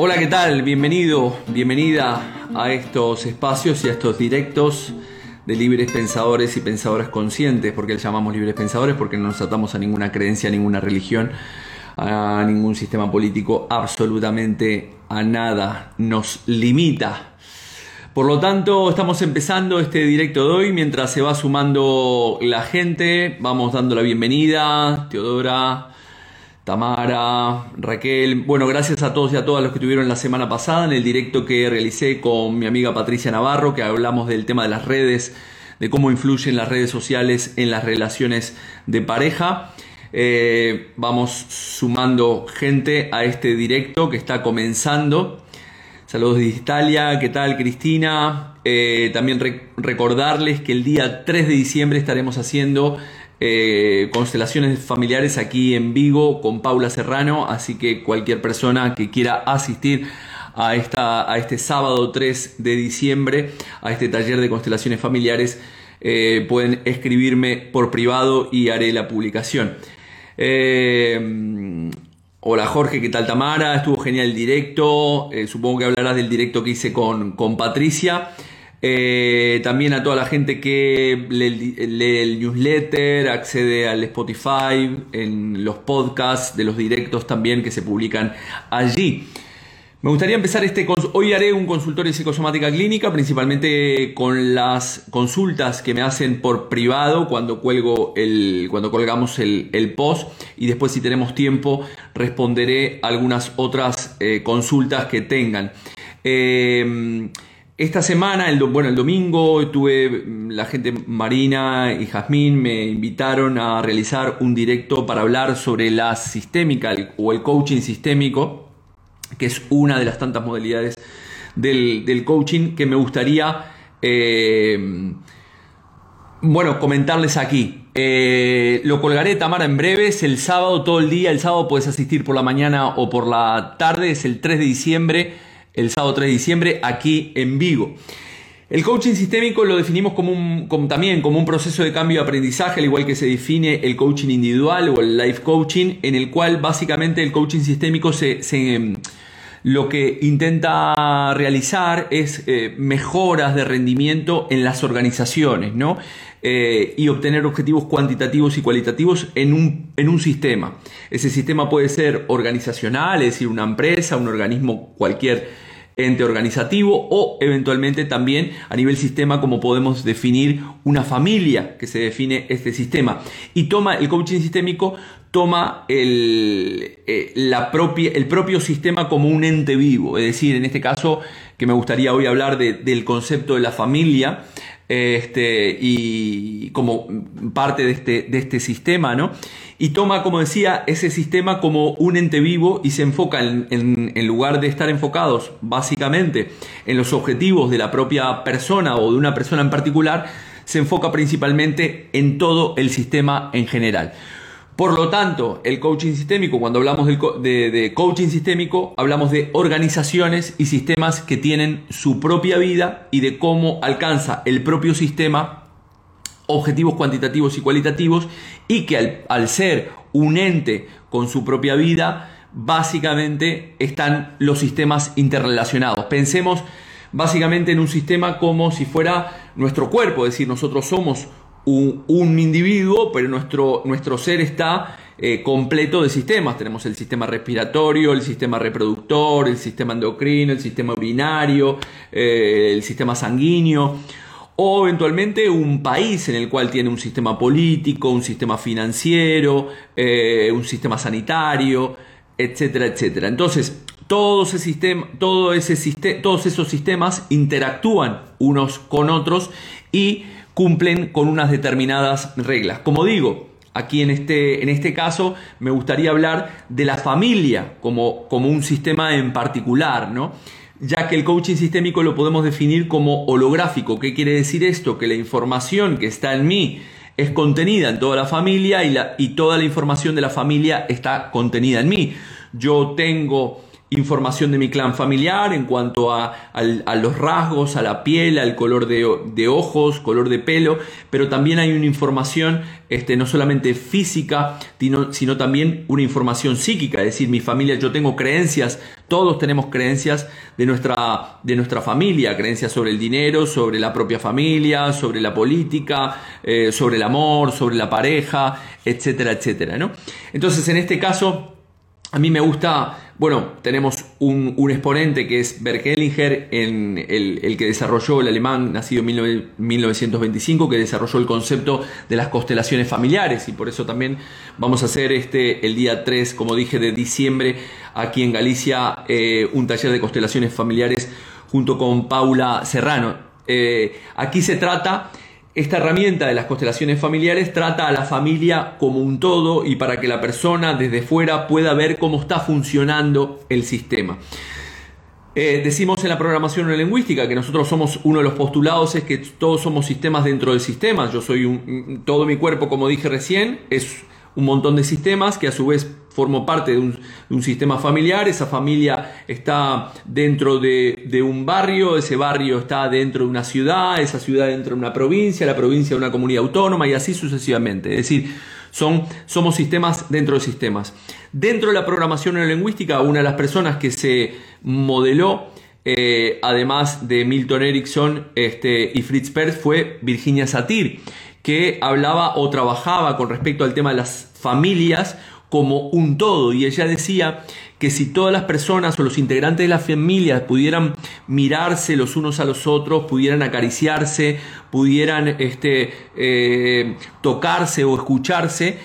Hola, ¿qué tal? Bienvenido, bienvenida a estos espacios y a estos directos de libres pensadores y pensadoras conscientes. ¿Por qué le llamamos libres pensadores? Porque no nos atamos a ninguna creencia, a ninguna religión, a ningún sistema político, absolutamente a nada. Nos limita. Por lo tanto, estamos empezando este directo de hoy. Mientras se va sumando la gente, vamos dando la bienvenida. Teodora, Tamara, Raquel. Bueno, gracias a todos y a todas los que tuvieron la semana pasada en el directo que realicé con mi amiga Patricia Navarro, que hablamos del tema de las redes, de cómo influyen las redes sociales en las relaciones de pareja. Eh, vamos sumando gente a este directo que está comenzando. Saludos de Italia, ¿qué tal Cristina? Eh, también recordarles que el día 3 de diciembre estaremos haciendo eh, constelaciones familiares aquí en Vigo con Paula Serrano, así que cualquier persona que quiera asistir a, esta, a este sábado 3 de diciembre, a este taller de constelaciones familiares, eh, pueden escribirme por privado y haré la publicación. Eh, hola Jorge, ¿qué tal Tamara? Estuvo genial el directo, supongo que hablarás del directo que hice con, con Patricia. Eh, también a toda la gente que lee, el newsletter, accede al Spotify, en los podcasts de los directos también que se publican allí. Me gustaría empezar este. Hoy haré un consultorio de psicosomática clínica, principalmente con las consultas que me hacen por privado cuando cuelgo el, cuando colgamos el, post. Y después, si tenemos tiempo, responderé algunas otras eh, consultas que tengan. Eh, esta semana, el, bueno, el domingo, tuve mm, la gente Marina y Jazmín me invitaron a realizar un directo para hablar sobre la sistémica o el coaching sistémico, que es una de las tantas modalidades del, coaching que me gustaría, eh, bueno, comentarles aquí. Eh, lo colgaré, Tamara, en breves. El sábado, todo el día. El sábado puedes asistir por la mañana o por la tarde. Es el 3 de diciembre el sábado 3 de diciembre aquí en Vigo. El coaching sistémico lo definimos como, un, también como un proceso de cambio de aprendizaje, al igual que se define el coaching individual o el life coaching, en el cual básicamente el coaching sistémico se, lo que intenta realizar es eh, mejoras de rendimiento en las organizaciones, ¿no? Eh, y obtener objetivos cuantitativos y cualitativos en un, en un sistema. Ese sistema puede ser organizacional, es decir, una empresa, un organismo cualquier ente organizativo o eventualmente también a nivel sistema como podemos definir una familia que se define este sistema. Y toma el coaching sistémico toma el, eh, la propia, el propio sistema como un ente vivo. Es decir, en este caso que me gustaría hoy hablar del concepto de la familia este, y como parte de este, de este sistema, ¿no? y toma, como decía, ese sistema como un ente vivo y se enfoca en, en, lugar de estar enfocados básicamente en los objetivos de la propia persona o de una persona en particular, se enfoca principalmente en todo el sistema en general. Por lo tanto, el coaching sistémico, cuando hablamos de, coaching sistémico, hablamos de organizaciones y sistemas que tienen su propia vida y de cómo alcanza el propio sistema objetivos cuantitativos y cualitativos y que al, ser un ente con su propia vida, básicamente están los sistemas interrelacionados. Pensemos básicamente en un sistema como si fuera nuestro cuerpo, es decir, nosotros somos un, individuo, pero nuestro, nuestro ser está eh, completo de sistemas. Tenemos el sistema respiratorio, el sistema reproductor, el sistema endocrino, el sistema urinario, eh, el sistema sanguíneo o eventualmente un país en el cual tiene un sistema político, un sistema financiero, eh, un sistema sanitario, etcétera, etcétera. Entonces, todo ese sistema, todo ese todos esos sistemas interactúan unos con otros y cumplen con unas determinadas reglas. Como digo, aquí en este, en este caso me gustaría hablar de la familia como, como un sistema en particular, ¿no? ya que el coaching sistémico lo podemos definir como holográfico. ¿Qué quiere decir esto? Que la información que está en mí es contenida en toda la familia y, la, y toda la información de la familia está contenida en mí. Yo tengo información de mi clan familiar en cuanto a, los rasgos, a la piel, al color de, ojos, color de pelo, pero también hay una información este, no solamente física, sino, sino, también una información psíquica, es decir, mi familia, yo tengo creencias, todos tenemos creencias de nuestra, de nuestra familia, creencias sobre el dinero, sobre la propia familia, sobre la política, eh, sobre el amor, sobre la pareja, etcétera, etcétera. ¿no? Entonces, en este caso, a mí me gusta bueno, tenemos un, exponente que es Bert Hellinger, en el, que desarrolló el alemán nacido en 1925, que desarrolló el concepto de las constelaciones familiares y por eso también vamos a hacer este el día 3, como dije, de diciembre aquí en Galicia eh, un taller de constelaciones familiares junto con Paula Serrano. Eh, aquí se trata esta herramienta de las constelaciones familiares trata a la familia como un todo y para que la persona desde fuera pueda ver cómo está funcionando el sistema. Eh, decimos en la programación neurolingüística que nosotros somos uno de los postulados es que todos somos sistemas dentro del sistema. Yo soy un, todo mi cuerpo, como dije recién, es un montón de sistemas que a su vez formo parte de un, sistema familiar, esa familia está dentro de, un barrio, ese barrio está dentro de una ciudad, esa ciudad dentro de una provincia, la provincia de una comunidad autónoma y así sucesivamente. Es decir, son, somos sistemas dentro de sistemas. Dentro de la programación neurolingüística, una de las personas que se modeló eh, además de Milton Erickson este, y Fritz Perls, fue Virginia Satir, que hablaba o trabajaba con respecto al tema de las familias como un todo. Y ella decía que si todas las personas o los integrantes de la familia pudieran mirarse los unos a los otros, pudieran acariciarse, pudieran este, eh, tocarse o escucharse,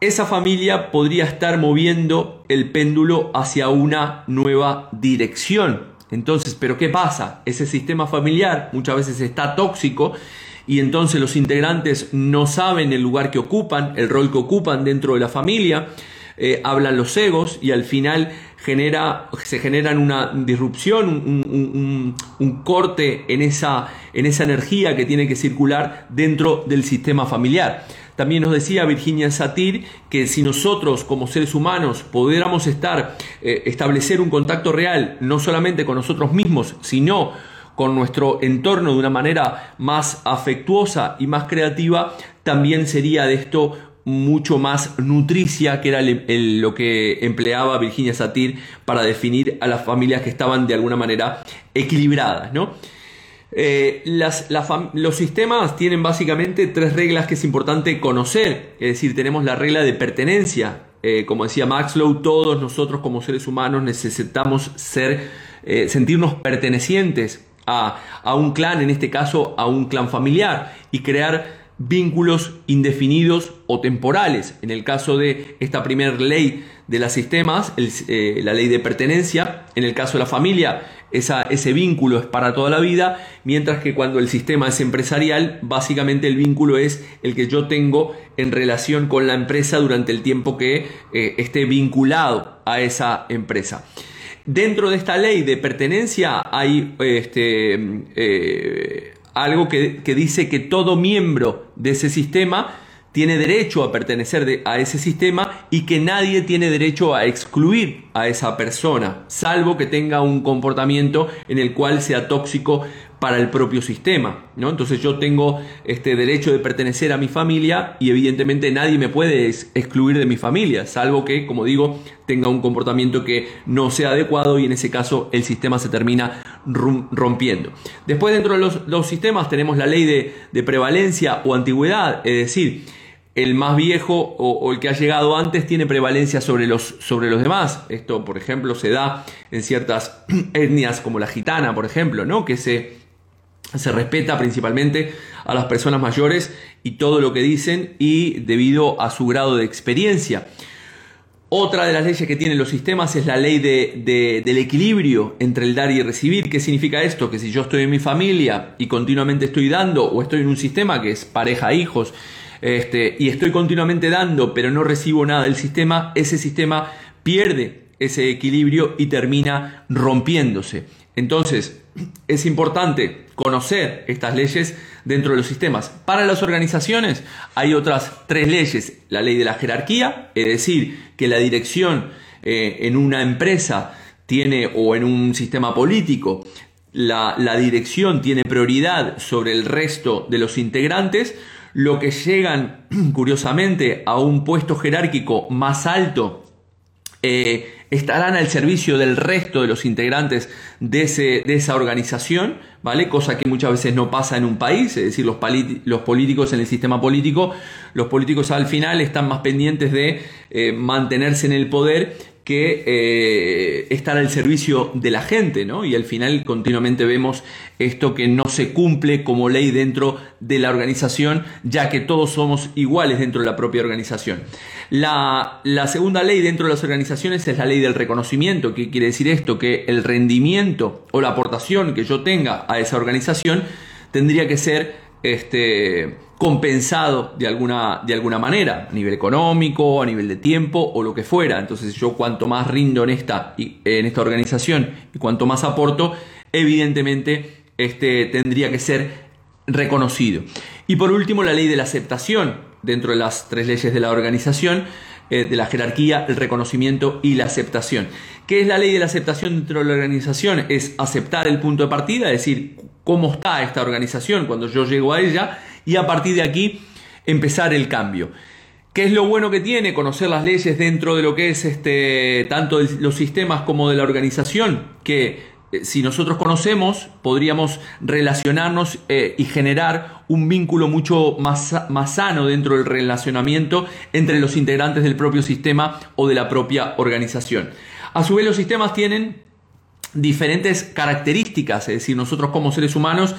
esa familia podría estar moviendo el péndulo hacia una nueva dirección. Entonces, ¿pero qué pasa? Ese sistema familiar muchas veces está tóxico y entonces los integrantes no saben el lugar que ocupan, el rol que ocupan dentro de la familia, eh, hablan los egos y al final genera, se generan una disrupción, un, corte en esa, en esa energía que tiene que circular dentro del sistema familiar. También nos decía Virginia Satir que si nosotros como seres humanos pudiéramos estar, eh, establecer un contacto real, no solamente con nosotros mismos, sino con nuestro entorno de una manera más afectuosa y más creativa, también sería de esto mucho más nutricia, que era lo que empleaba Virginia Satir para definir a las familias que estaban de alguna manera equilibradas. ¿no? Eh, los sistemas tienen básicamente tres reglas que es importante conocer, es decir, tenemos la regla de pertenencia, eh, como decía Maxlow, todos nosotros como seres humanos necesitamos ser, eh, sentirnos pertenecientes a, un clan, en este caso a un clan familiar, y crear vínculos indefinidos o temporales. En el caso de esta primera ley de los sistemas, eh, la ley de pertenencia, en el caso de la familia, ese vínculo es para toda la vida, mientras que cuando el sistema es empresarial, básicamente el vínculo es el que yo tengo en relación con la empresa durante el tiempo que eh, esté vinculado a esa empresa. Dentro de esta ley de pertenencia hay este, eh, algo que, dice que todo miembro de ese sistema tiene derecho a pertenecer a ese sistema y que nadie tiene derecho a excluir a esa persona, salvo que tenga un comportamiento en el cual sea tóxico para el propio sistema. ¿no? Entonces yo tengo este derecho de pertenecer a mi familia y evidentemente nadie me puede excluir de mi familia, salvo que, como digo, tenga un comportamiento que no sea adecuado y en ese caso el sistema se termina rompiendo. Después dentro de los, sistemas tenemos la ley de, prevalencia o antigüedad, es decir, el más viejo o, el que ha llegado antes tiene prevalencia sobre los, sobre los demás. Esto, por ejemplo, se da en ciertas etnias como la gitana, por ejemplo, ¿no? que se se respeta principalmente a las personas mayores y todo lo que dicen y debido a su grado de experiencia. Otra de las leyes que tienen los sistemas es la ley de, del equilibrio entre el dar y recibir. ¿Qué significa esto? Que si yo estoy en mi familia y continuamente estoy dando o estoy en un sistema que es pareja, hijos, este, y estoy continuamente dando pero no recibo nada del sistema, ese sistema pierde ese equilibrio y termina rompiéndose. Entonces, es importante conocer estas leyes dentro de los sistemas. Para las organizaciones hay otras tres leyes. La ley de la jerarquía, es decir, que la dirección eh, en una empresa tiene, o en un sistema político, la, la dirección tiene prioridad sobre el resto de los integrantes, lo que llegan, curiosamente, a un puesto jerárquico más alto, eh, estarán al servicio del resto de los integrantes de, ese, de, esa organización, ¿vale? Cosa que muchas veces no pasa en un país, es decir, los, políticos en el sistema político, los políticos al final están más pendientes de eh, mantenerse en el poder que eh, estar al servicio de la gente, ¿no? Y al final continuamente vemos esto que no se cumple como ley dentro de la organización, ya que todos somos iguales dentro de la propia organización. La, la segunda ley dentro de las organizaciones es la ley del reconocimiento. ¿Qué quiere decir esto? Que el rendimiento o la aportación que yo tenga a esa organización tendría que ser este, compensado de alguna, de alguna manera, a nivel económico, a nivel de tiempo o lo que fuera. Entonces yo cuanto más rindo en esta, en esta organización y cuanto más aporto, evidentemente este, tendría que ser reconocido. Y por último, la ley de la aceptación dentro de las tres leyes de la organización, eh, de la jerarquía, el reconocimiento y la aceptación. ¿Qué es la ley de la aceptación dentro de la organización? Es aceptar el punto de partida, es decir, cómo está esta organización cuando yo llego a ella y a partir de aquí empezar el cambio. ¿Qué es lo bueno que tiene conocer las leyes dentro de lo que es este, tanto de los sistemas como de la organización? Que si nosotros conocemos, podríamos relacionarnos eh, y generar un vínculo mucho más, más sano dentro del relacionamiento entre los integrantes del propio sistema o de la propia organización. A su vez, los sistemas tienen diferentes características, es decir, nosotros como seres humanos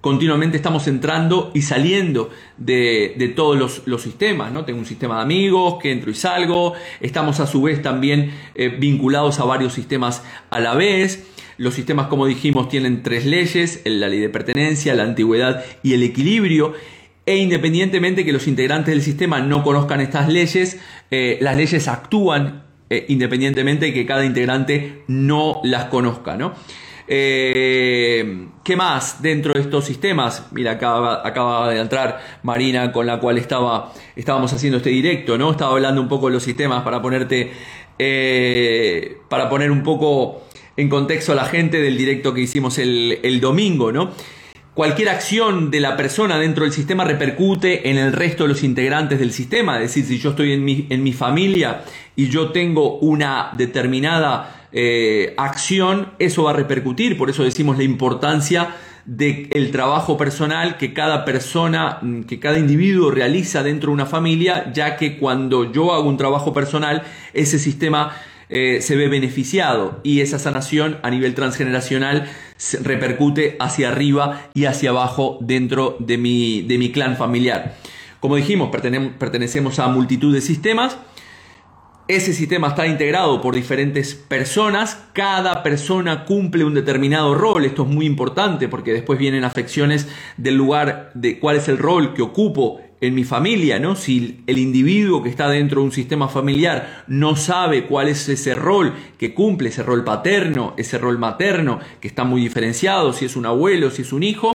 continuamente estamos entrando y saliendo de, todos los, sistemas, ¿no? Tengo un sistema de amigos que entro y salgo, estamos a su vez también eh, vinculados a varios sistemas a la vez. Los sistemas, como dijimos, tienen tres leyes, la ley de pertenencia, la antigüedad y el equilibrio. E independientemente que los integrantes del sistema no conozcan estas leyes, eh, las leyes actúan eh, independientemente de que cada integrante no las conozca. ¿no? Eh, ¿Qué más dentro de estos sistemas? Mira, acaba, de entrar Marina con la cual estaba, estábamos haciendo este directo, ¿no? Estaba hablando un poco de los sistemas para ponerte, para poner un poco en contexto a la gente del directo que hicimos el, domingo, ¿no? Cualquier acción de la persona dentro del sistema repercute en el resto de los integrantes del sistema. Es decir, si yo estoy en mi, familia y yo tengo una determinada eh, acción, eso va a repercutir. Por eso decimos la importancia del trabajo personal que cada persona, que cada individuo realiza dentro de una familia, ya que cuando yo hago un trabajo personal, ese sistema eh, se ve beneficiado y esa sanación a nivel transgeneracional repercute hacia arriba y hacia abajo dentro de mi, de mi clan familiar. Como dijimos, pertenecemos a multitud de sistemas. Ese sistema está integrado por diferentes personas, cada persona cumple un determinado rol, esto es muy importante porque después vienen afecciones del lugar de cuál es el rol que ocupo en mi familia, ¿no? Si el individuo que está dentro de un sistema familiar no sabe cuál es ese rol que cumple, ese rol paterno, ese rol materno, que está muy diferenciado, si es un abuelo, si es un hijo,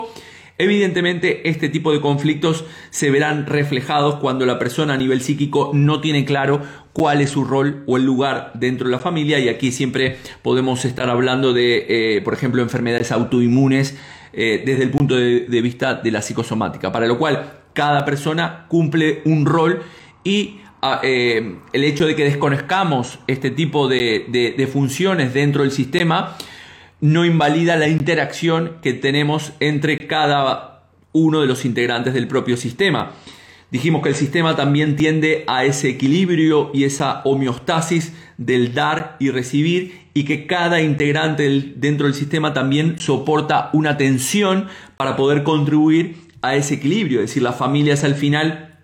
evidentemente este tipo de conflictos se verán reflejados cuando la persona a nivel psíquico no tiene claro cuál es su rol o el lugar dentro de la familia y aquí siempre podemos estar hablando de, eh, por ejemplo, enfermedades autoinmunes eh, desde el punto de, de vista de la psicosomática, para lo cual cada persona cumple un rol y ah, eh, el hecho de que desconozcamos este tipo de, funciones dentro del sistema no invalida la interacción que tenemos entre cada uno de los integrantes del propio sistema. Dijimos que el sistema también tiende a ese equilibrio y esa homeostasis del dar y recibir y que cada integrante dentro del sistema también soporta una tensión para poder contribuir a ese equilibrio, es decir, las familias al final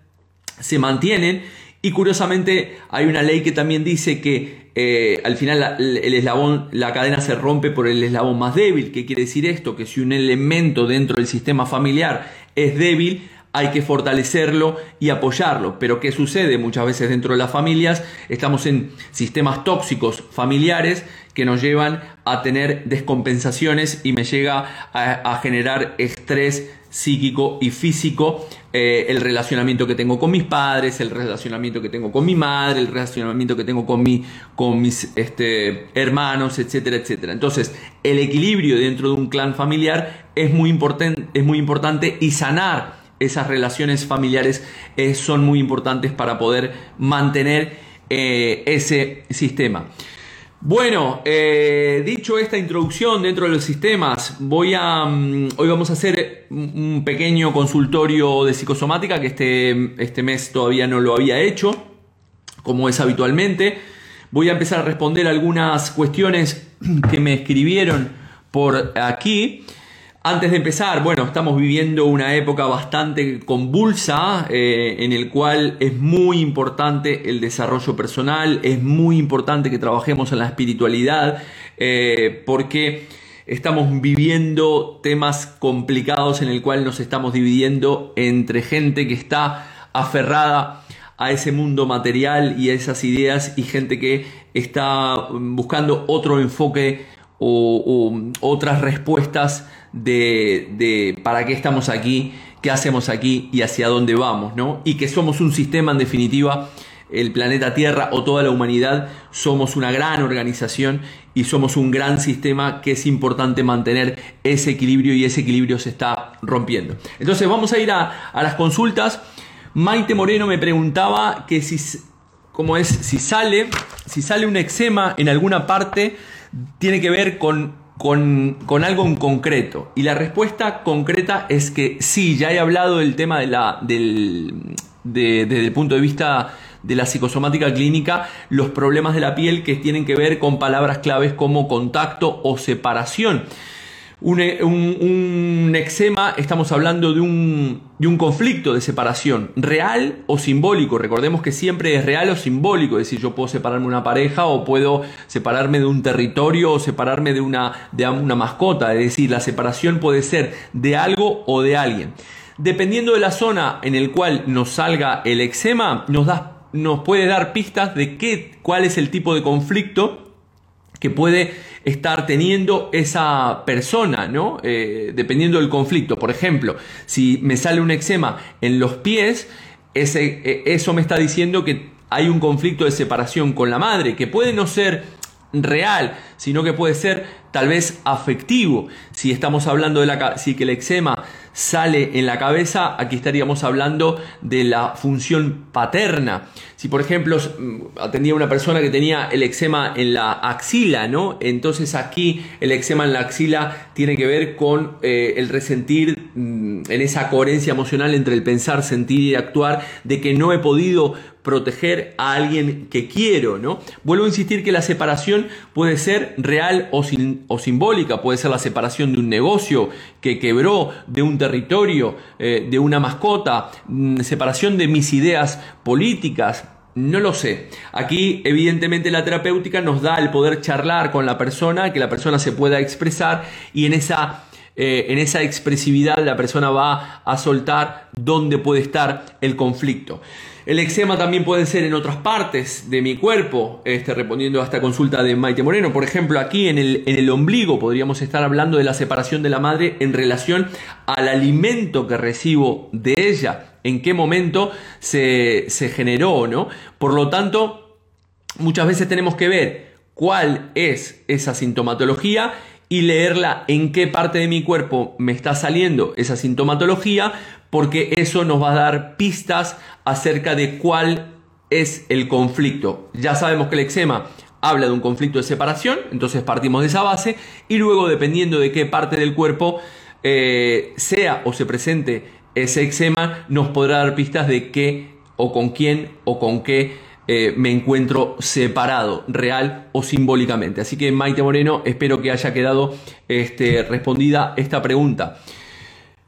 se mantienen y curiosamente hay una ley que también dice que eh, al final el eslabón, la cadena se rompe por el eslabón más débil. ¿Qué quiere decir esto? Que si un elemento dentro del sistema familiar es débil, hay que fortalecerlo y apoyarlo. Pero ¿qué sucede? Muchas veces dentro de las familias estamos en sistemas tóxicos familiares que nos llevan a tener descompensaciones y me llega a, generar estrés psíquico y físico, eh, el relacionamiento que tengo con mis padres, el relacionamiento que tengo con mi madre, el relacionamiento que tengo con, mi, con mis este, hermanos, etcétera, etcétera. Entonces, el equilibrio dentro de un clan familiar es muy, es muy importante y sanar esas relaciones familiares eh, son muy importantes para poder mantener eh, ese sistema. Bueno, eh, dicho esta introducción dentro de los sistemas, voy a, mm, hoy vamos a hacer un pequeño consultorio de psicosomática que este, este mes todavía no lo había hecho, como es habitualmente. Voy a empezar a responder algunas cuestiones que me escribieron por aquí. Antes de empezar, bueno, estamos viviendo una época bastante convulsa eh, en el cual es muy importante el desarrollo personal, es muy importante que trabajemos en la espiritualidad, eh, porque estamos viviendo temas complicados en el cual nos estamos dividiendo entre gente que está aferrada a ese mundo material y a esas ideas y gente que está buscando otro enfoque o otras respuestas de, para qué estamos aquí, qué hacemos aquí y hacia dónde vamos, ¿no? Y que somos un sistema en definitiva, el planeta Tierra o toda la humanidad, somos una gran organización y somos un gran sistema que es importante mantener ese equilibrio y ese equilibrio se está rompiendo. Entonces vamos a ir a, a las consultas. Maite Moreno me preguntaba que si, ¿cómo es? Si sale, si sale un eczema en alguna parte, tiene que ver con con, algo en concreto. Y la respuesta concreta es que sí, ya he hablado del tema de la, del, desde el punto de vista de la psicosomática clínica, los problemas de la piel que tienen que ver con palabras claves como contacto o separación. E, un, eczema, estamos hablando de un, de un, conflicto de separación, real o simbólico. Recordemos que siempre es real o simbólico, es decir, yo puedo separarme de una pareja o puedo separarme de un territorio o separarme de una, de una mascota, es decir, la separación puede ser de algo o de alguien. Dependiendo de la zona en el cual nos salga el eczema, nos, nos puede dar pistas de qué, cuál es el tipo de conflicto que puede estar teniendo esa persona, ¿no? Eh, dependiendo del conflicto. Por ejemplo, si me sale un eczema en los pies, ese, e, eso me está diciendo que hay un conflicto de separación con la madre, que puede no ser real, sino que puede ser tal vez afectivo. Si estamos hablando de la si que el eczema sale en la cabeza, aquí estaríamos hablando de la función paterna. Si por ejemplo mm, atendía una persona que tenía el eczema en la axila, ¿no? Entonces aquí el eczema en la axila tiene que ver con eh, el resentir mm, en esa coherencia emocional entre el pensar, sentir y actuar de que no he podido proteger a alguien que quiero, ¿no? Vuelvo a insistir que la separación puede ser real o, o simbólica, puede ser la separación de un negocio que quebró, de un territorio, eh, de una mascota, mm, separación de mis ideas políticas, no lo sé. Aquí, evidentemente, la terapéutica nos da el poder charlar con la persona, que la persona se pueda expresar y en esa, eh, en esa expresividad la persona va a soltar dónde puede estar el conflicto. El eczema también puede ser en otras partes de mi cuerpo, este, respondiendo a esta consulta de Maite Moreno. Por ejemplo, aquí en el, en el ombligo podríamos estar hablando de la separación de la madre en relación al alimento que recibo de ella, en qué momento se, se generó, ¿no? Por lo tanto, muchas veces tenemos que ver cuál es esa sintomatología y leerla en qué parte de mi cuerpo me está saliendo esa sintomatología porque eso nos va a dar pistas acerca de cuál es el conflicto. Ya sabemos que el eczema habla de un conflicto de separación, entonces partimos de esa base y luego dependiendo de qué parte del cuerpo eh, sea o se presente ese eczema, nos podrá dar pistas de qué o con quién o con qué eh, me encuentro separado, real o simbólicamente. Así que Maite Moreno, espero que haya quedado este, respondida esta pregunta.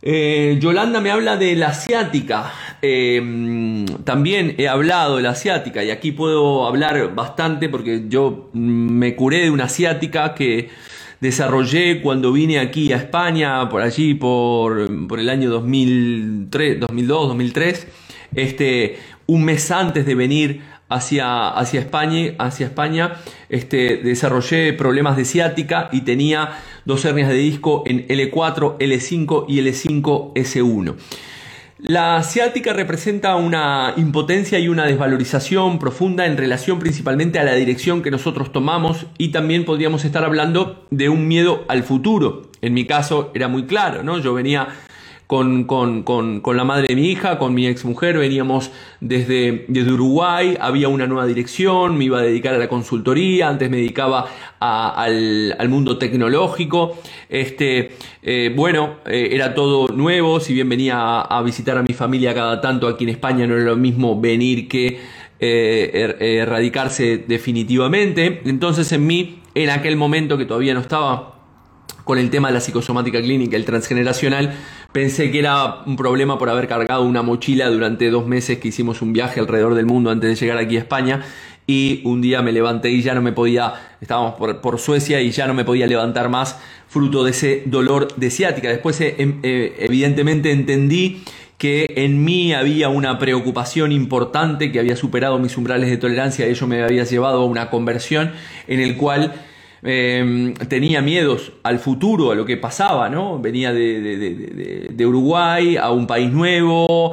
Eh, Yolanda me habla de la asiática. Em, también he hablado de la asiática y aquí puedo hablar bastante porque yo me curé de una asiática que desarrollé cuando vine aquí a España, por allí, por, el año 2003, 2002, 2003. este, un mes antes de venir hacia, hacia España, hacia España este, desarrollé problemas de ciática y tenía dos hernias de disco en L4, L5 y L5S1. La ciática representa una impotencia y una desvalorización profunda en relación principalmente a la dirección que nosotros tomamos y también podríamos estar hablando de un miedo al futuro. En mi caso era muy claro, ¿no? Yo venía con, con, con, con, la madre de mi hija, con mi ex mujer, veníamos desde, desde Uruguay, había una nueva dirección, me iba a dedicar a la consultoría, antes me dedicaba al, al, mundo tecnológico, este, eh, bueno, eh, era todo nuevo, si bien venía a, visitar a mi familia cada tanto aquí en España, no era lo mismo venir que eh, er, erradicarse definitivamente, entonces en mí, en aquel momento que todavía no estaba con el tema de la psicosomática clínica, el transgeneracional, pensé que era un problema por haber cargado una mochila durante dos meses que hicimos un viaje alrededor del mundo antes de llegar aquí a España y un día me levanté y ya no me podía, estábamos por, Suecia y ya no me podía levantar más fruto de ese dolor de ciática. Después eh, em, eh, evidentemente entendí que en mí había una preocupación importante que había superado mis umbrales de tolerancia, ello me había llevado a una conversión en el cual Em, tenía miedos al futuro, a lo que pasaba, ¿no? Venía de, Uruguay a un país nuevo,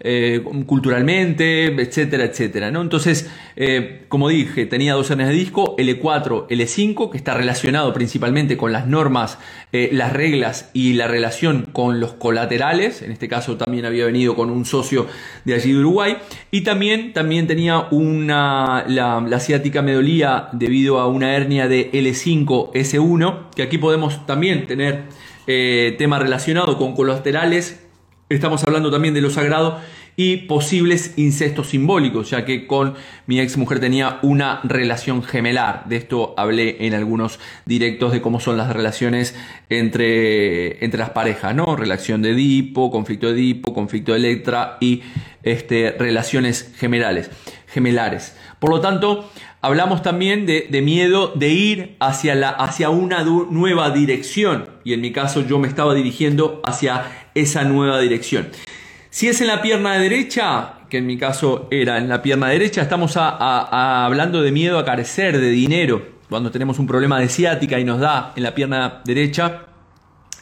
eh, culturalmente, etcétera, etcétera, ¿no? Entonces, eh, como dije, tenía dos hernias de disco, L4, L5, que está relacionado principalmente con las normas, eh, las reglas y la relación con los colaterales, en este caso también había venido con un socio de allí de Uruguay, y también, también tenía una, la, la ciática me dolía debido a una hernia de L5S1, que aquí podemos también tener eh, tema relacionado con colaterales. Estamos hablando también de lo sagrado y posibles incestos simbólicos, ya que con mi ex mujer tenía una relación gemelar. De esto hablé en algunos directos de cómo son las relaciones entre, entre las parejas, ¿no? Relación de Edipo, conflicto de Edipo, conflicto de Electra y este, relaciones gemelares, gemelares. Por lo tanto, Hablamos también de, miedo de ir hacia, la, hacia una nueva dirección. Y en mi caso yo me estaba dirigiendo hacia esa nueva dirección. Si es en la pierna derecha, que en mi caso era en la pierna derecha, estamos hablando de miedo a carecer de dinero. Cuando tenemos un problema de ciática y nos da en la pierna derecha,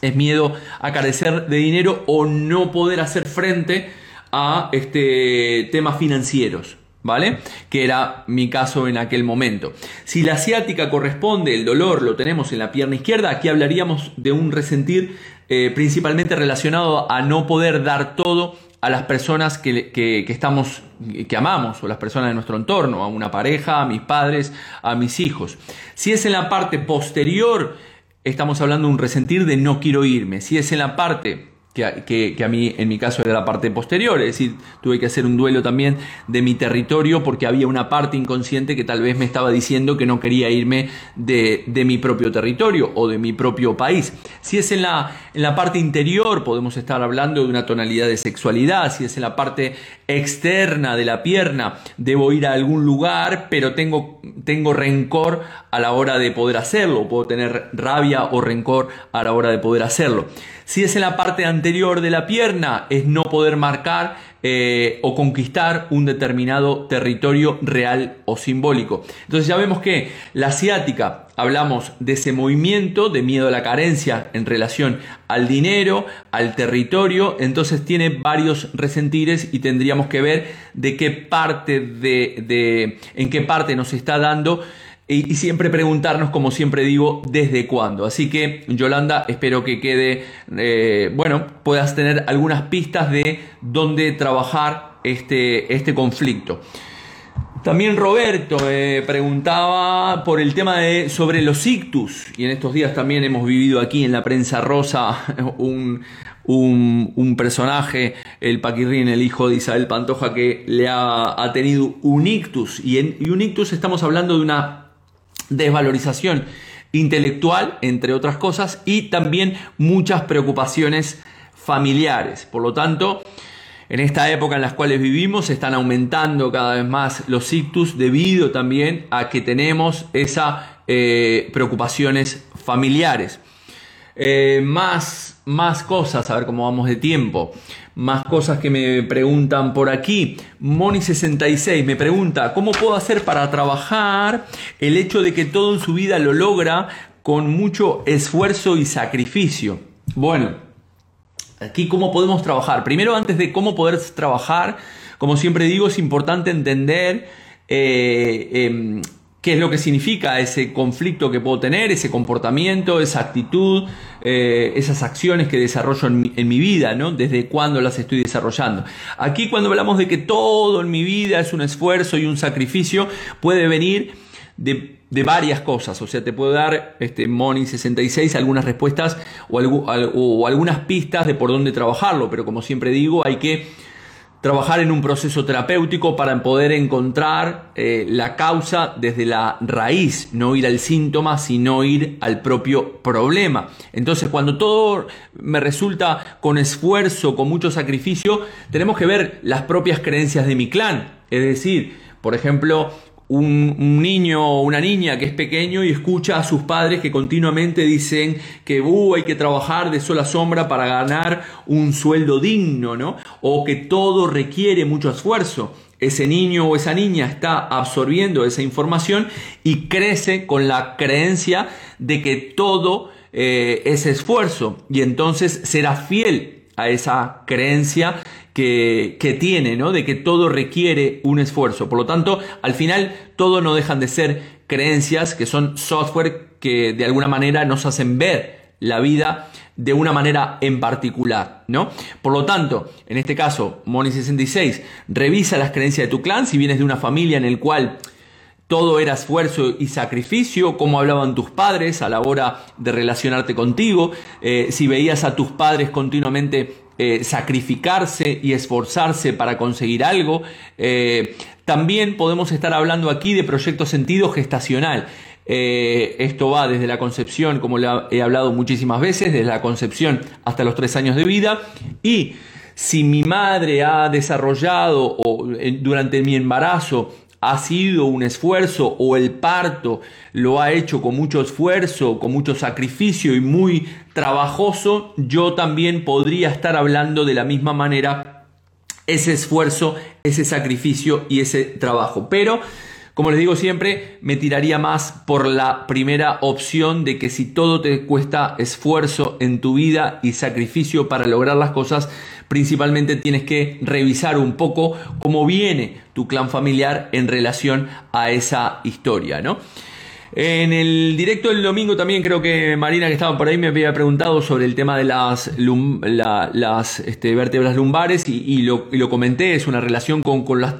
es miedo a carecer de dinero o no poder hacer frente a este, temas financieros. ¿vale? Que era mi caso en aquel momento. Si la ciática corresponde, el dolor lo tenemos en la pierna izquierda, aquí hablaríamos de un resentir eh, principalmente relacionado a no poder dar todo a las personas que, que, estamos, que amamos, o las personas de nuestro entorno, a una pareja, a mis padres, a mis hijos. Si es en la parte posterior, estamos hablando de un resentir de no quiero irme. Si es en la parte que, a mí en mi caso era la parte posterior, es decir, tuve que hacer un duelo también de mi territorio porque había una parte inconsciente que tal vez me estaba diciendo que no quería irme de, mi propio territorio o de mi propio país. Si es en la, en la parte interior, podemos estar hablando de una tonalidad de sexualidad, si es en la parte externa de la pierna, debo ir a algún lugar, pero tengo, tengo rencor a la hora de poder hacerlo, puedo tener rabia o rencor a la hora de poder hacerlo. Si es en la parte anterior de la pierna, es no poder marcar eh, o conquistar un determinado territorio real o simbólico. Entonces ya vemos que la asiática, hablamos de ese movimiento de miedo a la carencia en relación al dinero, al territorio, entonces tiene varios resentires y tendríamos que ver de qué parte de, de en qué parte nos está dando y, siempre preguntarnos, como siempre digo, desde cuándo. Así que, Yolanda, espero que quede, eh, bueno, puedas tener algunas pistas de dónde trabajar este, este conflicto. También Roberto eh, preguntaba por el tema de, sobre los ictus, y en estos días también hemos vivido aquí en la prensa rosa un, un, personaje, el Paquirrín, el hijo de Isabel Pantoja, que le ha, ha tenido un ictus, y, en, y un ictus estamos hablando de una desvalorización intelectual, entre otras cosas, y también muchas preocupaciones familiares. Por lo tanto, en esta época en las cuales vivimos están aumentando cada vez más los ictus debido también a que tenemos esas eh, preocupaciones familiares. Eh, más, más cosas, a ver cómo vamos de tiempo. Más cosas que me preguntan por aquí. Moni66 me pregunta, ¿cómo puedo hacer para trabajar el hecho de que todo en su vida lo logra con mucho esfuerzo y sacrificio? Bueno, aquí cómo podemos trabajar. Primero, antes de cómo poder trabajar, como siempre digo, es importante entender eh, em, qué es lo que significa ese conflicto que puedo tener, ese comportamiento, esa actitud, eh, esas acciones que desarrollo en mi, vida, ¿no? Desde cuándo las estoy desarrollando. Aquí cuando hablamos de que todo en mi vida es un esfuerzo y un sacrificio, puede venir de, varias cosas. O sea, te puedo dar, este, Moni66, algunas respuestas o, o algunas pistas de por dónde trabajarlo, pero como siempre digo, hay que trabajar en un proceso terapéutico para poder encontrar eh, la causa desde la raíz, no ir al síntoma, sino ir al propio problema. Entonces, cuando todo me resulta con esfuerzo, con mucho sacrificio, tenemos que ver las propias creencias de mi clan. Es decir, por ejemplo, un, niño o una niña que es pequeño y escucha a sus padres que continuamente dicen que uh, hay que trabajar de sola sombra para ganar un sueldo digno, ¿no? O que todo requiere mucho esfuerzo. Ese niño o esa niña está absorbiendo esa información y crece con la creencia de que todo eh, es esfuerzo y entonces será fiel a esa creencia que, tiene, ¿no? De que todo requiere un esfuerzo. Por lo tanto, al final, todo no dejan de ser creencias que son software que de alguna manera nos hacen ver la vida de una manera en particular, ¿no? Por lo tanto, en este caso, Moni66, revisa las creencias de tu clan, si vienes de una familia en el cual todo era esfuerzo y sacrificio, como hablaban tus padres a la hora de relacionarte contigo, eh, si veías a tus padres continuamente eh, sacrificarse y esforzarse para conseguir algo. Eh, también podemos estar hablando aquí de proyecto sentido gestacional. Eh, esto va desde la concepción, como he hablado muchísimas veces, desde la concepción hasta los tres años de vida. Y si mi madre ha desarrollado o durante mi embarazo ha sido un esfuerzo o el parto lo ha hecho con mucho esfuerzo, con mucho sacrificio y muy trabajoso, yo también podría estar hablando de la misma manera ese esfuerzo, ese sacrificio y ese trabajo. Pero, como les digo siempre, me tiraría más por la primera opción de que si todo te cuesta esfuerzo en tu vida y sacrificio para lograr las cosas, principalmente tienes que revisar un poco cómo viene tu clan familiar en relación a esa historia, ¿no? En el directo del domingo también creo que Marina que estaba por ahí me había preguntado sobre el tema de las, este, vértebras lumbares y, lo, comenté, es una relación con, con las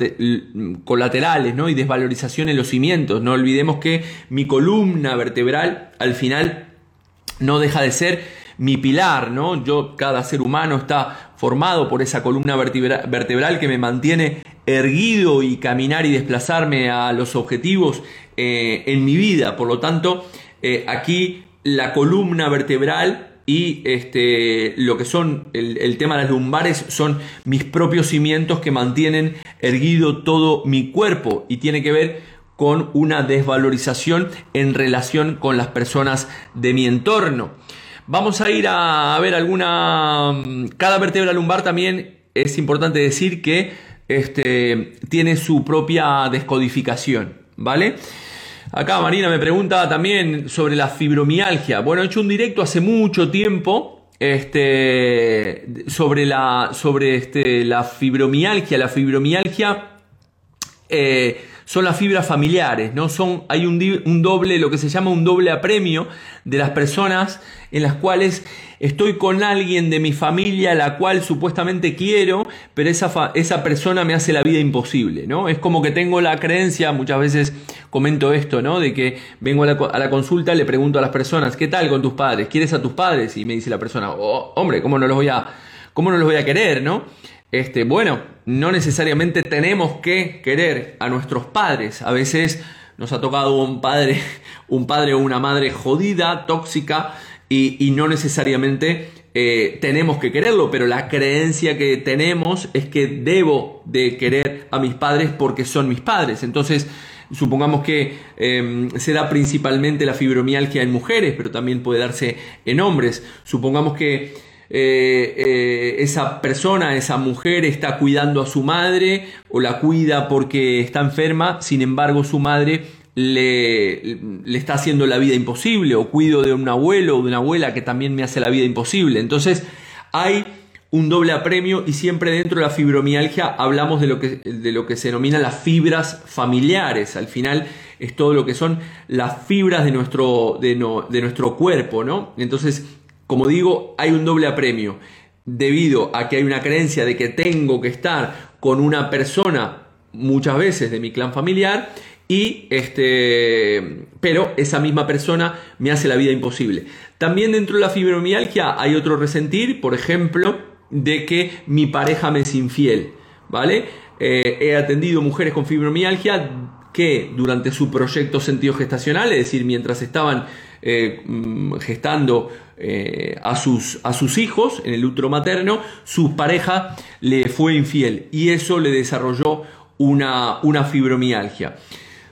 colaterales ¿no? y desvalorización en los cimientos. No olvidemos que mi columna vertebral al final no deja de ser mi pilar, ¿no? Yo, cada ser humano está formado por esa columna vertebral que me mantiene erguido y caminar y desplazarme a los objetivos eh, en mi vida. Por lo tanto, eh, aquí la columna vertebral y este, lo que son el, tema de las lumbares son mis propios cimientos que mantienen erguido todo mi cuerpo y tiene que ver con una desvalorización en relación con las personas de mi entorno. Vamos a ir a, ver alguna... Cada vértebra lumbar también es importante decir que este, tiene su propia descodificación, ¿vale? Acá Marina me pregunta también sobre la fibromialgia. Bueno, he hecho un directo hace mucho tiempo este, sobre, la, sobre este, la fibromialgia. La fibromialgia eh, son las fibras familiares, ¿no? Son, hay un, doble, lo que se llama un doble apremio de las personas en las cuales estoy con alguien de mi familia, la cual supuestamente quiero, pero esa, esa persona me hace la vida imposible, ¿no? Es como que tengo la creencia, muchas veces comento esto, ¿no? De que vengo a la, a la consulta, le pregunto a las personas, ¿qué tal con tus padres? ¿Quieres a tus padres? Y me dice la persona, oh, hombre, ¿cómo no los voy a, cómo no los voy a querer, ¿no? Este, bueno, no necesariamente tenemos que querer a nuestros padres. A veces nos ha tocado un padre, un padre o una madre jodida, tóxica, y, no necesariamente eh, tenemos que quererlo, pero la creencia que tenemos es que debo de querer a mis padres porque son mis padres. Entonces, supongamos que em, se da principalmente la fibromialgia en mujeres, pero también puede darse en hombres. Supongamos que esa persona, esa mujer está cuidando a su madre o la cuida porque está enferma, sin embargo su madre le, le, está haciendo la vida imposible, o cuido de un abuelo o de una abuela que también me hace la vida imposible. Entonces hay un doble apremio y siempre dentro de la fibromialgia hablamos de lo que, de lo que se denomina las fibras familiares. Al final es todo lo que son las fibras de nuestro, de, de nuestro cuerpo, ¿no? Entonces, como digo, hay un doble apremio. Debido a que hay una creencia de que tengo que estar con una persona muchas veces de mi clan familiar y este pero esa misma persona me hace la vida imposible. También dentro de la fibromialgia hay otro resentir, por ejemplo, de que mi pareja me es infiel, ¿vale? Eh, he atendido mujeres con fibromialgia que durante su proyecto sentido gestacional, es decir, mientras estaban eh, mm, gestando eh, a, sus, a sus hijos en el útero materno, su pareja le fue infiel y eso le desarrolló una, una fibromialgia.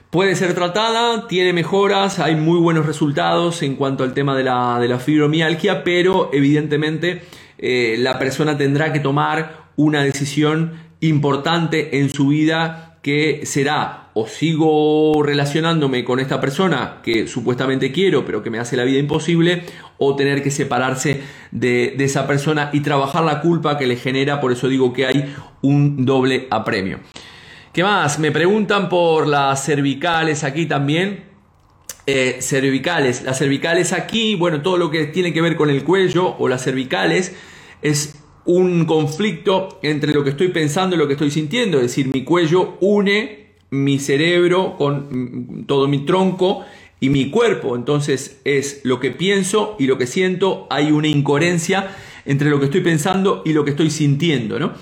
Puede ser tratada, tiene mejoras, hay muy buenos resultados en cuanto al tema de la, de la fibromialgia, pero evidentemente eh, la persona tendrá que tomar una decisión importante en su vida que será o sigo relacionándome con esta persona que supuestamente quiero pero que me hace la vida imposible o tener que separarse de, esa persona y trabajar la culpa que le genera, por eso digo que hay un doble apremio. ¿Qué más? Me preguntan por las cervicales aquí también. Eh, cervicales. Las cervicales aquí, bueno, todo lo que tiene que ver con el cuello o las cervicales es un conflicto entre lo que estoy pensando y lo que estoy sintiendo. Es decir, mi cuello une mi cerebro con mm, todo mi tronco y mi cuerpo. Entonces es lo que pienso y lo que siento. Hay una incoherencia entre lo que estoy pensando y lo que estoy sintiendo. ¿no?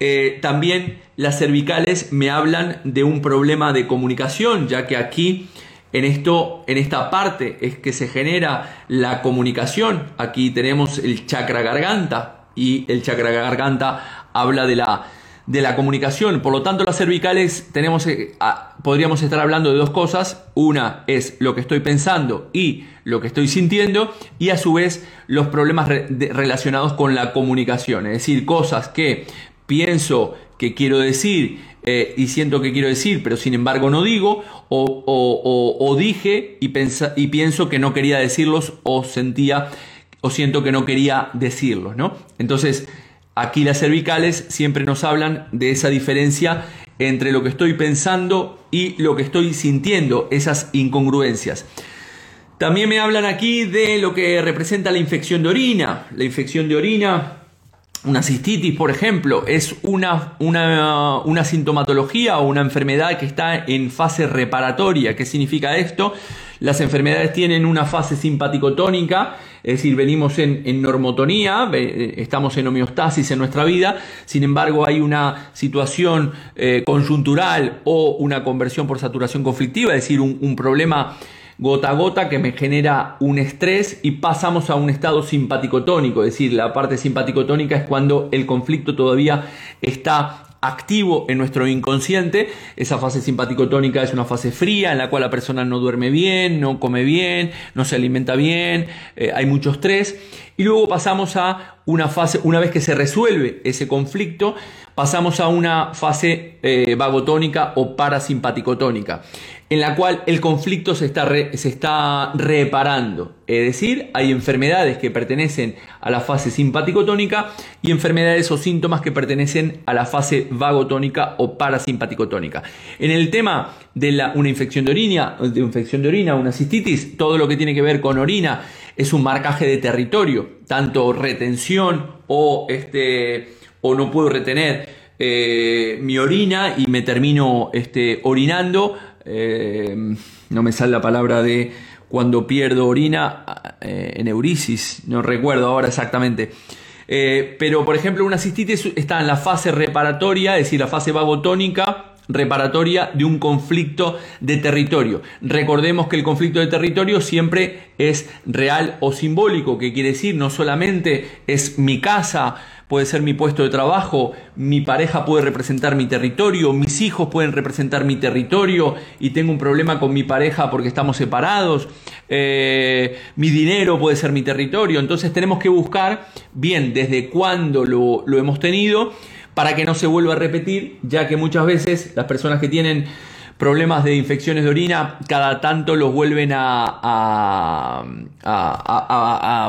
Eh, también las cervicales me hablan de un problema de comunicación, ya que aquí en esto, en esta parte es que se genera la comunicación. Aquí tenemos el chakra garganta y el chakra garganta habla de la, de la comunicación. Por lo tanto, las cervicales tenemos, eh, podríamos estar hablando de dos cosas. Una es lo que estoy pensando y lo que estoy sintiendo y a su vez los problemas relacionados con la comunicación. Es decir, cosas que pienso que quiero decir eh, y siento que quiero decir, pero sin embargo no digo, o, dije y, y pienso que no quería decirlos, o sentía o siento que no quería decirlos, ¿no? Entonces, aquí las cervicales siempre nos hablan de esa diferencia entre lo que estoy pensando y lo que estoy sintiendo, esas incongruencias. También me hablan aquí de lo que representa la infección de orina. La infección de orina una cistitis, por ejemplo, es una, una, sintomatología o una enfermedad que está en fase reparatoria. ¿Qué significa esto? Las enfermedades tienen una fase simpaticotónica, es decir, venimos en, normotonía, estamos en homeostasis en nuestra vida, sin embargo hay una situación eh, conjuntural o una conversión por saturación conflictiva, es decir, un, un problema gota a gota que me genera un estrés y pasamos a un estado simpaticotónico, es decir, la parte simpaticotónica es cuando el conflicto todavía está activo en nuestro inconsciente. Esa fase simpaticotónica es una fase fría en la cual la persona no duerme bien, no come bien, no se alimenta bien, eh, hay mucho estrés. Y luego pasamos a una fase, una vez que se resuelve ese conflicto, pasamos a una fase eh, vagotónica o parasimpaticotónica en la cual el conflicto se está, se está reparando. Es decir, hay enfermedades que pertenecen a la fase simpaticotónica y enfermedades o síntomas que pertenecen a la fase vagotónica o parasimpaticotónica. En el tema de la, una infección de orina, de infección de orina, una cistitis, todo lo que tiene que ver con orina es un marcaje de territorio, tanto retención o, este, o no puedo retener eh, mi orina y me termino este, orinando eh, no me sale la palabra de cuando pierdo orina, eh, en eurisis, no recuerdo ahora exactamente. Pero por ejemplo una cistitis está en la fase reparatoria, es decir, la fase vagotónica, reparatoria de un conflicto de territorio. Recordemos que el conflicto de territorio siempre es real o simbólico, que quiere decir no solamente es mi casa, puede ser mi puesto de trabajo, mi pareja puede representar mi territorio, mis hijos pueden representar mi territorio y tengo un problema con mi pareja porque estamos separados, eh, mi dinero puede ser mi territorio, entonces tenemos que buscar bien desde cuándo lo, lo hemos tenido para que no se vuelva a repetir, ya que muchas veces las personas que tienen problemas de infecciones de orina cada tanto los vuelven a,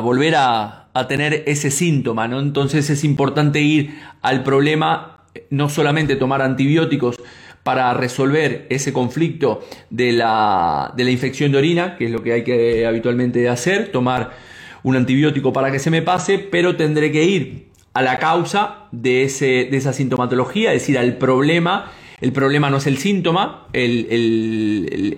volver a, tener ese síntoma, ¿no? Entonces es importante ir al problema, no solamente tomar antibióticos para resolver ese conflicto de la, de la infección de orina, que es lo que hay que habitualmente hacer, tomar un antibiótico para que se me pase, pero tendré que ir a la causa de, ese, de esa sintomatología, es decir, al problema. El problema no es el síntoma, el,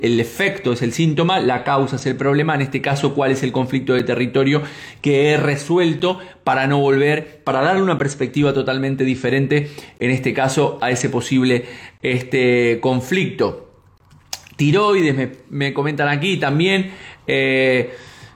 el, efecto es el síntoma, la causa es el problema, en este caso cuál es el conflicto de territorio que he resuelto para no volver, para darle una perspectiva totalmente diferente, en este caso, a ese posible este, conflicto. Tiroides, me, me comentan aquí también. Eh,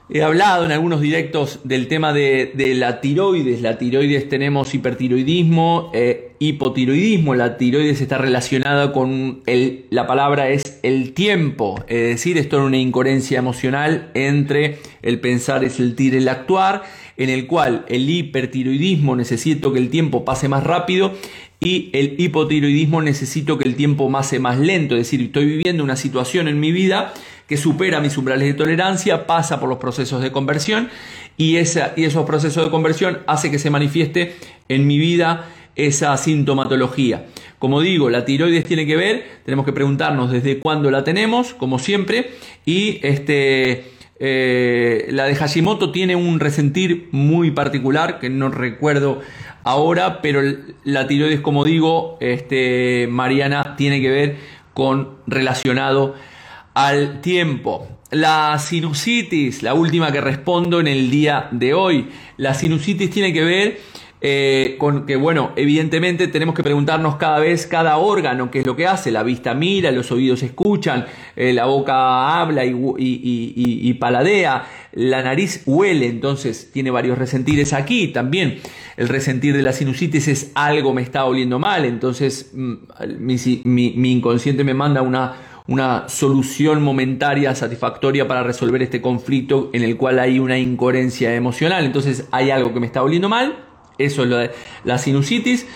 He hablado en algunos directos del tema de, la tiroides. La tiroides tenemos hipertiroidismo, eh, hipotiroidismo. La tiroides está relacionada con el, la palabra es el tiempo. Es decir, esto es una incoherencia emocional entre el pensar el tir el actuar, en el cual el hipertiroidismo necesito que el tiempo pase más rápido y el hipotiroidismo necesito que el tiempo pase más lento. Es decir, estoy viviendo una situación en mi vida que supera mis umbrales de tolerancia, pasa por los procesos de conversión y, esa, y esos procesos de conversión hace que se manifieste en mi vida esa sintomatología. Como digo, la tiroides tiene que ver, tenemos que preguntarnos desde cuándo la tenemos, como siempre, y este, eh, la de Hashimoto tiene un resentir muy particular que no recuerdo ahora, pero la tiroides, como digo, este, Mariana, tiene que ver con relacionado al tiempo. La sinusitis, la última que respondo en el día de hoy. La sinusitis tiene que ver eh, con que, bueno, evidentemente tenemos que preguntarnos cada vez, cada órgano, qué es lo que hace. La vista mira, los oídos escuchan, eh, la boca habla y, paladea, la nariz huele, entonces tiene varios resentires aquí también. El resentir de la sinusitis es algo me está oliendo mal, entonces mm, mi inconsciente me manda una una solución momentaria, satisfactoria para resolver este conflicto en el cual hay una incoherencia emocional. Entonces hay algo que me está volviendo mal, eso es lo de la sinusitis.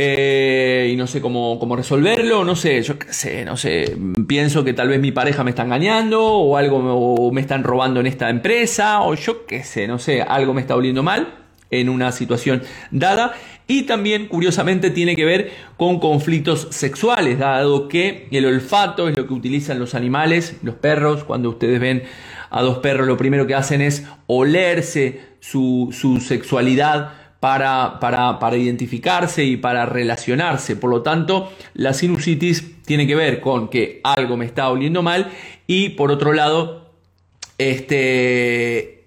Eh, y no sé cómo, cómo, resolverlo, no sé, yo qué sé, no sé, pienso que tal vez mi pareja me está engañando o algo me están robando en esta empresa o yo qué sé, no sé, algo me está volviendo mal en una situación dada y también curiosamente tiene que ver con conflictos sexuales, dado que el olfato es lo que utilizan los animales, los perros, cuando ustedes ven a dos perros lo primero que hacen es olerse su, sexualidad para, para, para, identificarse y para relacionarse. Por lo tanto, la sinusitis tiene que ver con que algo me está oliendo mal y por otro lado, este,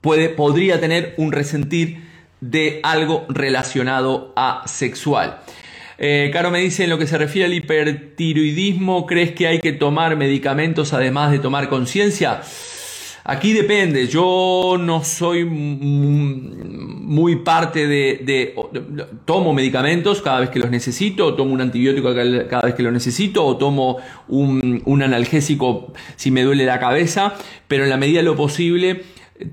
puede, podría tener un resentir de algo relacionado a sexual. Eh, Caro me dice, en lo que se refiere al hipertiroidismo, ¿crees que hay que tomar medicamentos además de tomar conciencia? Aquí depende, yo no soy muy parte de, Tomo medicamentos cada vez que los necesito, tomo un antibiótico cada vez que lo necesito, o tomo un, un analgésico si me duele la cabeza, pero en la medida de lo posible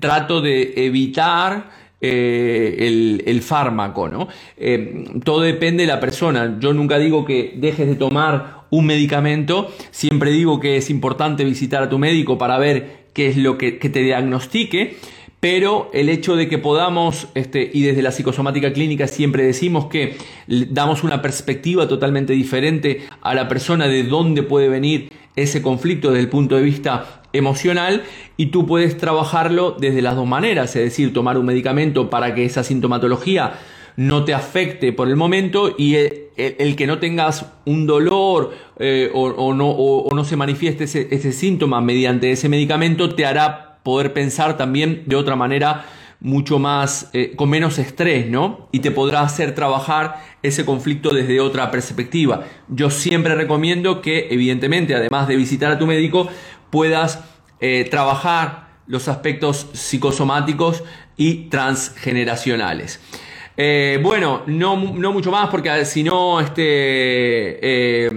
trato de evitar eh, el, fármaco, ¿no? Eh, todo depende de la persona. Yo nunca digo que dejes de tomar un medicamento, siempre digo que es importante visitar a tu médico para ver qué es lo que, que te diagnostique, pero el hecho de que podamos, este, y desde la psicosomática clínica siempre decimos que damos una perspectiva totalmente diferente a la persona de dónde puede venir ese conflicto desde el punto de vista emocional y tú puedes trabajarlo desde las dos maneras, es decir, tomar un medicamento para que esa sintomatología no te afecte por el momento y el, que no tengas un dolor eh, o, no, o, no, se manifieste ese, síntoma mediante ese medicamento te hará poder pensar también de otra manera mucho más, eh, con menos estrés, ¿no? Y te podrá hacer trabajar ese conflicto desde otra perspectiva. Yo siempre recomiendo que, evidentemente, además de visitar a tu médico, puedas eh, trabajar los aspectos psicosomáticos y transgeneracionales. Eh, bueno, no, mucho más porque si no, este,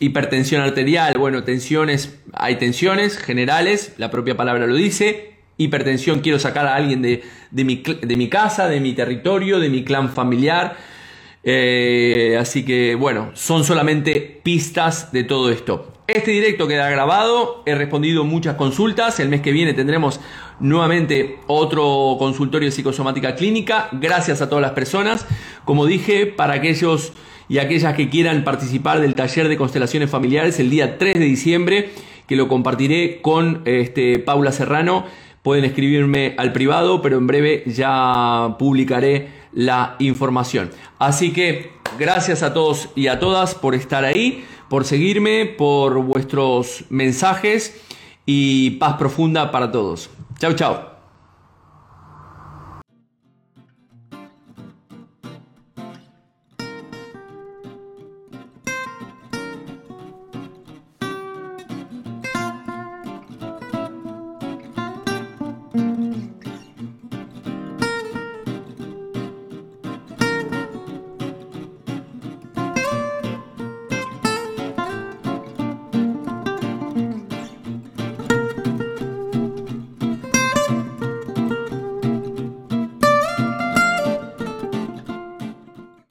hipertensión arterial, bueno, tensiones, hay tensiones generales, la propia palabra lo dice. Hipertensión, quiero sacar a alguien de, mi, de mi, casa, de mi territorio, de mi clan familiar. Eh, así que bueno, son solamente pistas de todo esto. Este directo queda grabado, he respondido muchas consultas, el mes que viene tendremos nuevamente otro consultorio de psicosomática clínica, gracias a todas las personas, como dije, para aquellos y aquellas que quieran participar del taller de constelaciones familiares el día 3 de diciembre, que lo compartiré con este, Paula Serrano. Pueden escribirme al privado, pero en breve ya publicaré la información. Así que gracias a todos y a todas por estar ahí, por seguirme, por vuestros mensajes y paz profunda para todos. Chao, chao.